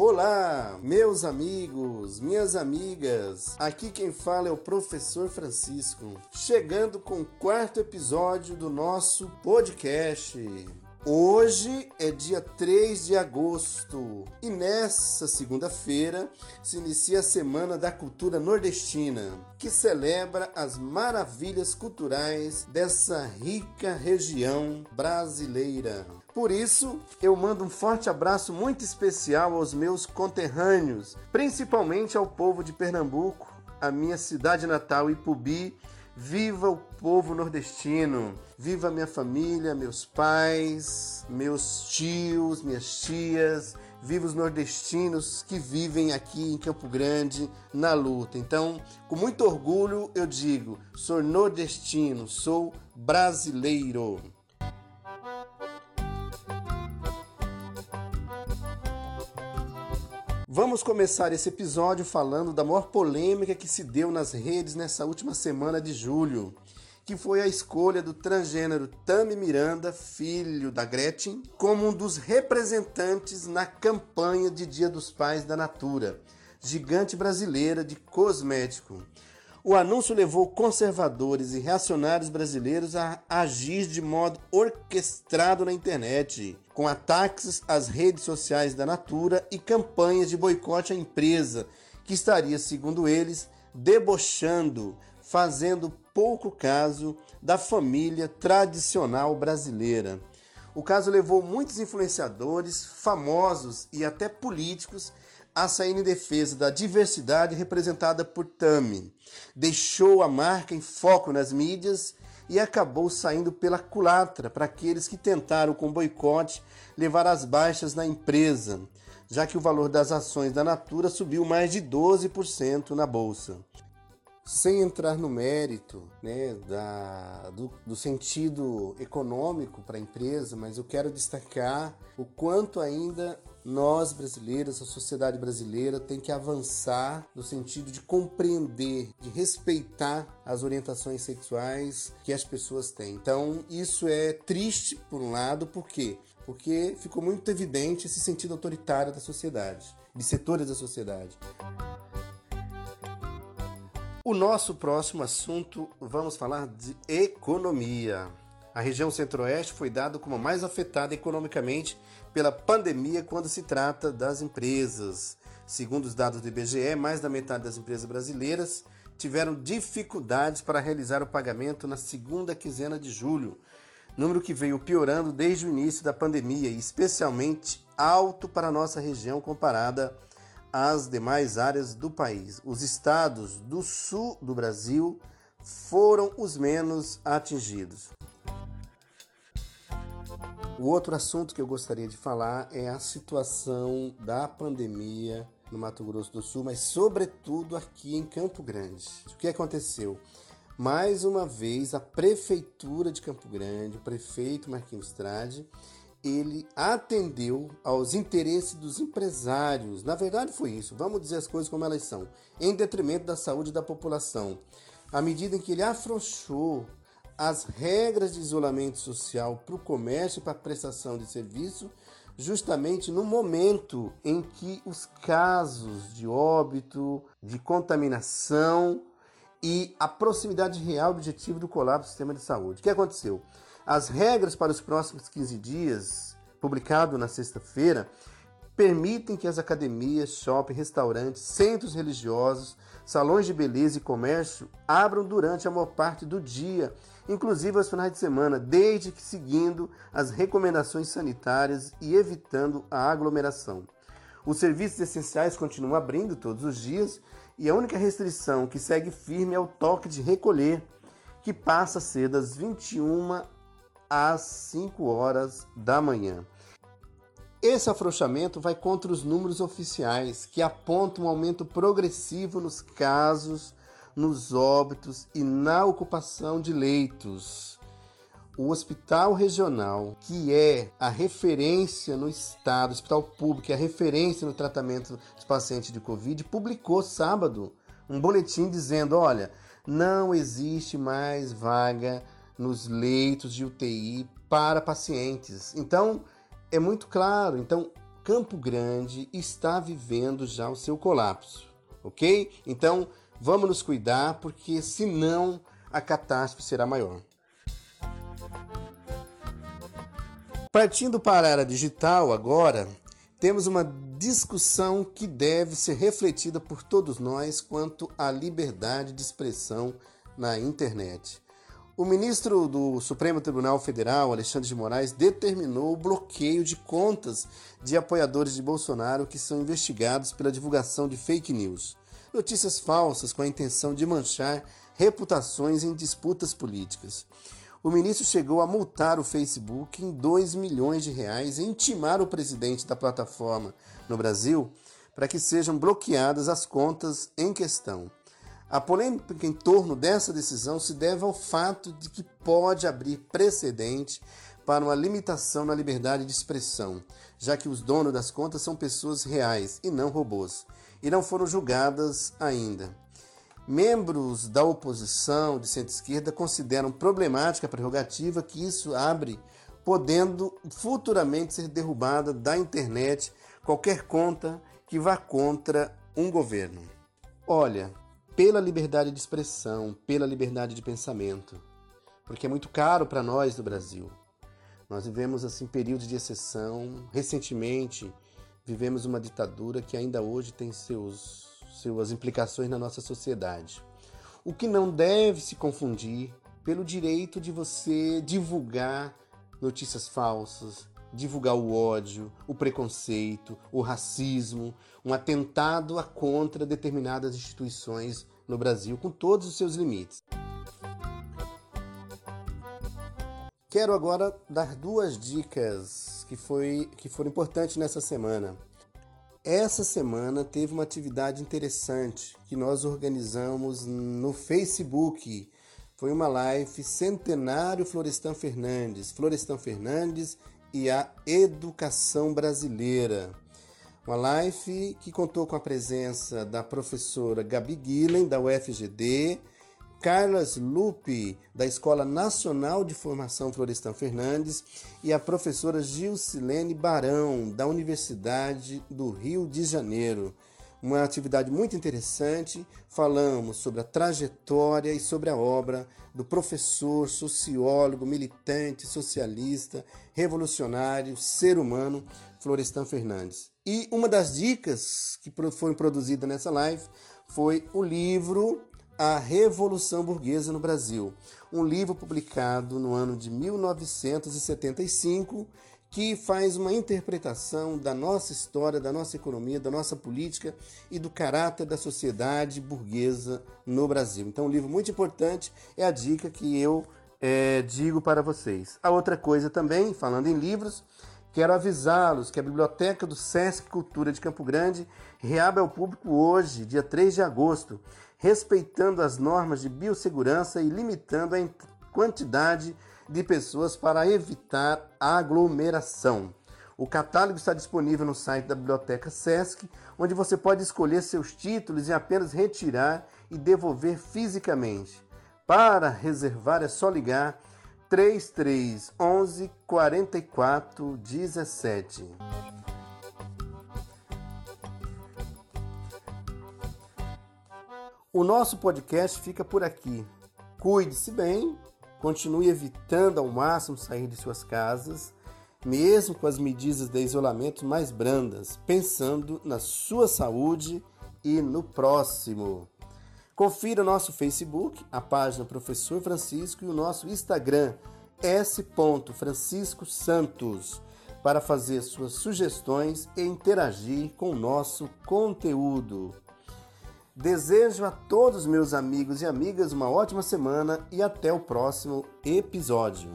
Olá, meus amigos, minhas amigas. Aqui quem fala é o professor Francisco, chegando com o quarto episódio do nosso podcast. Hoje é dia 3 de agosto e nessa segunda-feira se inicia a Semana da Cultura Nordestina, que celebra as maravilhas culturais dessa rica região brasileira. Por isso, eu mando um forte abraço muito especial aos meus conterrâneos, principalmente ao povo de Pernambuco, a minha cidade natal Ipubi Viva o povo nordestino! Viva minha família, meus pais, meus tios, minhas tias! Viva os nordestinos que vivem aqui em Campo Grande na luta. Então, com muito orgulho, eu digo: sou nordestino, sou brasileiro. Vamos começar esse episódio falando da maior polêmica que se deu nas redes nessa última semana de julho, que foi a escolha do transgênero Tami Miranda, filho da Gretchen, como um dos representantes na campanha de Dia dos Pais da Natura, gigante brasileira de cosmético. O anúncio levou conservadores e reacionários brasileiros a agir de modo orquestrado na internet, com ataques às redes sociais da Natura e campanhas de boicote à empresa, que estaria, segundo eles, debochando, fazendo pouco caso da família tradicional brasileira. O caso levou muitos influenciadores, famosos e até políticos a sair em defesa da diversidade representada por Tami. Deixou a marca em foco nas mídias e acabou saindo pela culatra para aqueles que tentaram com boicote levar as baixas na empresa, já que o valor das ações da Natura subiu mais de 12% na bolsa. Sem entrar no mérito né, da, do, do sentido econômico para a empresa, mas eu quero destacar o quanto ainda nós brasileiros, a sociedade brasileira tem que avançar no sentido de compreender, de respeitar as orientações sexuais que as pessoas têm. Então, isso é triste por um lado, por quê? Porque ficou muito evidente esse sentido autoritário da sociedade, de setores da sociedade. O nosso próximo assunto, vamos falar de economia. A região centro-oeste foi dada como a mais afetada economicamente pela pandemia quando se trata das empresas. Segundo os dados do IBGE, mais da metade das empresas brasileiras tiveram dificuldades para realizar o pagamento na segunda quinzena de julho, número que veio piorando desde o início da pandemia e especialmente alto para a nossa região comparada às demais áreas do país. Os estados do sul do Brasil foram os menos atingidos. O outro assunto que eu gostaria de falar é a situação da pandemia no Mato Grosso do Sul, mas sobretudo aqui em Campo Grande. O que aconteceu? Mais uma vez, a prefeitura de Campo Grande, o prefeito Marquinhos Trade, ele atendeu aos interesses dos empresários. Na verdade, foi isso. Vamos dizer as coisas como elas são, em detrimento da saúde da população. À medida em que ele afrouxou as regras de isolamento social para o comércio e para a prestação de serviço, justamente no momento em que os casos de óbito, de contaminação e a proximidade real objetivo do colapso do sistema de saúde. O que aconteceu? As regras para os próximos 15 dias, publicado na sexta-feira, permitem que as academias, shopping, restaurantes, centros religiosos, salões de beleza e comércio abram durante a maior parte do dia, inclusive aos finais de semana, desde que seguindo as recomendações sanitárias e evitando a aglomeração. Os serviços essenciais continuam abrindo todos os dias e a única restrição que segue firme é o toque de recolher, que passa a ser das 21 às 5 horas da manhã. Esse afrouxamento vai contra os números oficiais, que apontam um aumento progressivo nos casos, nos óbitos e na ocupação de leitos. O hospital regional, que é a referência no estado, o hospital público, é a referência no tratamento dos pacientes de Covid, publicou sábado um boletim dizendo: olha, não existe mais vaga nos leitos de UTI para pacientes. Então, é muito claro. Então, Campo Grande está vivendo já o seu colapso, ok? Então vamos nos cuidar, porque senão a catástrofe será maior. Partindo para a era digital agora, temos uma discussão que deve ser refletida por todos nós quanto à liberdade de expressão na internet. O ministro do Supremo Tribunal Federal, Alexandre de Moraes, determinou o bloqueio de contas de apoiadores de Bolsonaro que são investigados pela divulgação de fake news, notícias falsas com a intenção de manchar reputações em disputas políticas. O ministro chegou a multar o Facebook em 2 milhões de reais e intimar o presidente da plataforma no Brasil para que sejam bloqueadas as contas em questão. A polêmica em torno dessa decisão se deve ao fato de que pode abrir precedente para uma limitação na liberdade de expressão, já que os donos das contas são pessoas reais e não robôs, e não foram julgadas ainda. Membros da oposição de centro-esquerda consideram problemática a prerrogativa que isso abre, podendo futuramente ser derrubada da internet qualquer conta que vá contra um governo. Olha, pela liberdade de expressão, pela liberdade de pensamento, porque é muito caro para nós do Brasil. Nós vivemos assim períodos de exceção. Recentemente vivemos uma ditadura que ainda hoje tem seus suas implicações na nossa sociedade. O que não deve se confundir pelo direito de você divulgar notícias falsas, divulgar o ódio, o preconceito, o racismo, um atentado a contra determinadas instituições no Brasil, com todos os seus limites. Quero agora dar duas dicas que, foi, que foram importantes nessa semana. Essa semana teve uma atividade interessante que nós organizamos no Facebook. Foi uma live Centenário Florestan Fernandes, Florestan Fernandes e a educação brasileira. Uma live que contou com a presença da professora Gabi Guilhem, da UFGD, Carlos Lupe, da Escola Nacional de Formação Florestan Fernandes, e a professora Gilcilene Barão, da Universidade do Rio de Janeiro uma atividade muito interessante. Falamos sobre a trajetória e sobre a obra do professor, sociólogo, militante, socialista, revolucionário, ser humano, Florestan Fernandes. E uma das dicas que foram produzidas nessa live foi o livro A Revolução Burguesa no Brasil, um livro publicado no ano de 1975 que faz uma interpretação da nossa história, da nossa economia, da nossa política e do caráter da sociedade burguesa no Brasil. Então, um livro muito importante é a dica que eu é, digo para vocês. A outra coisa também, falando em livros, quero avisá-los que a Biblioteca do Sesc Cultura de Campo Grande reabre ao público hoje, dia 3 de agosto, respeitando as normas de biossegurança e limitando a quantidade de de pessoas para evitar aglomeração. O catálogo está disponível no site da Biblioteca SESC, onde você pode escolher seus títulos e apenas retirar e devolver fisicamente. Para reservar é só ligar 3311 4417. O nosso podcast fica por aqui. Cuide-se bem Continue evitando ao máximo sair de suas casas, mesmo com as medidas de isolamento mais brandas, pensando na sua saúde e no próximo. Confira o nosso Facebook, a página Professor Francisco e o nosso Instagram, s.franciscosantos, para fazer suas sugestões e interagir com o nosso conteúdo. Desejo a todos meus amigos e amigas uma ótima semana e até o próximo episódio.